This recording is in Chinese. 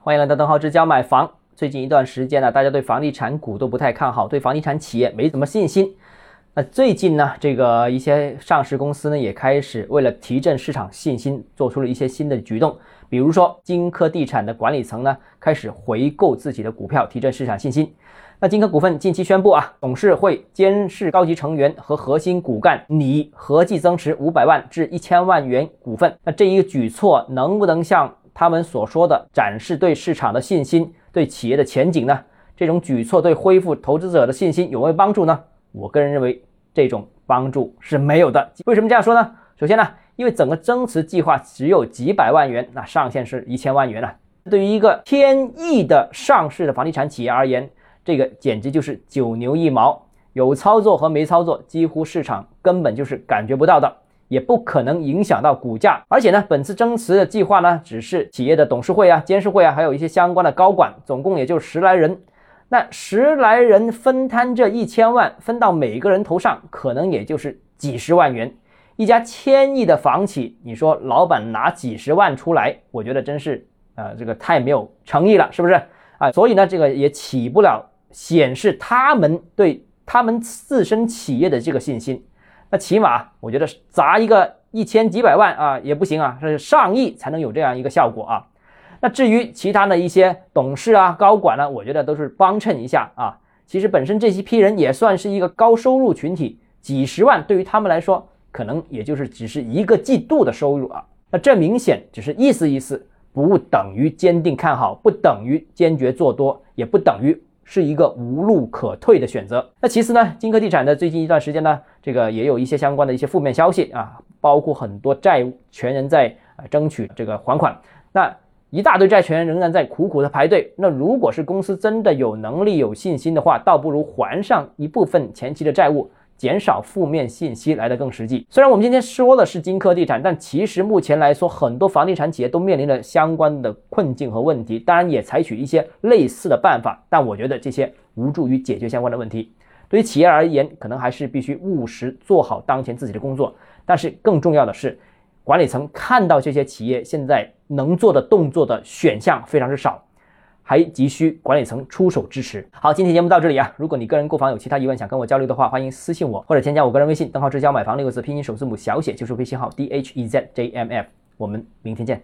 欢迎来到邓浩之家买房。最近一段时间呢，大家对房地产股都不太看好，对房地产企业没什么信心。那最近呢，这个一些上市公司呢，也开始为了提振市场信心，做出了一些新的举动。比如说，金科地产的管理层呢，开始回购自己的股票，提振市场信心。那金科股份近期宣布啊，董事会监事高级成员和核心骨干拟合计增持五百万至一千万元股份。那这一个举措能不能像他们所说的展示对市场的信心、对企业的前景呢？这种举措对恢复投资者的信心有没有帮助呢？我个人认为这种帮助是没有的。为什么这样说呢？首先呢，因为整个增持计划只有几百万元，那上限是一千万元啊。对于一个天亿的上市的房地产企业而言，这个简直就是九牛一毛，有操作和没操作，几乎市场根本就是感觉不到的，也不可能影响到股价。而且呢，本次增持的计划呢，只是企业的董事会啊、监事会啊，还有一些相关的高管，总共也就十来人。那十来人分摊这一千万，分到每个人头上，可能也就是几十万元。一家千亿的房企，你说老板拿几十万出来，我觉得真是呃，这个太没有诚意了，是不是啊？所以呢，这个也起不了。显示他们对他们自身企业的这个信心，那起码我觉得砸一个一千几百万啊也不行啊，是上亿才能有这样一个效果啊。那至于其他的一些董事啊、高管呢，我觉得都是帮衬一下啊。其实本身这些批人也算是一个高收入群体，几十万对于他们来说，可能也就是只是一个季度的收入啊。那这明显只是意思意思，不等于坚定看好，不等于坚决做多，也不等于。是一个无路可退的选择。那其次呢，金科地产的最近一段时间呢，这个也有一些相关的一些负面消息啊，包括很多债权人在啊争取这个还款，那一大堆债权人仍然在苦苦的排队。那如果是公司真的有能力、有信心的话，倒不如还上一部分前期的债务。减少负面信息来的更实际。虽然我们今天说的是金科地产，但其实目前来说，很多房地产企业都面临着相关的困境和问题。当然，也采取一些类似的办法，但我觉得这些无助于解决相关的问题。对于企业而言，可能还是必须务实做好当前自己的工作。但是更重要的是，管理层看到这些企业现在能做的动作的选项非常之少。还急需管理层出手支持。好，今天节目到这里啊。如果你个人购房有其他疑问想跟我交流的话，欢迎私信我或者添加我个人微信“邓浩之交买房”六个字拼音首字母小写就是微信号 d h e z j m f。我们明天见。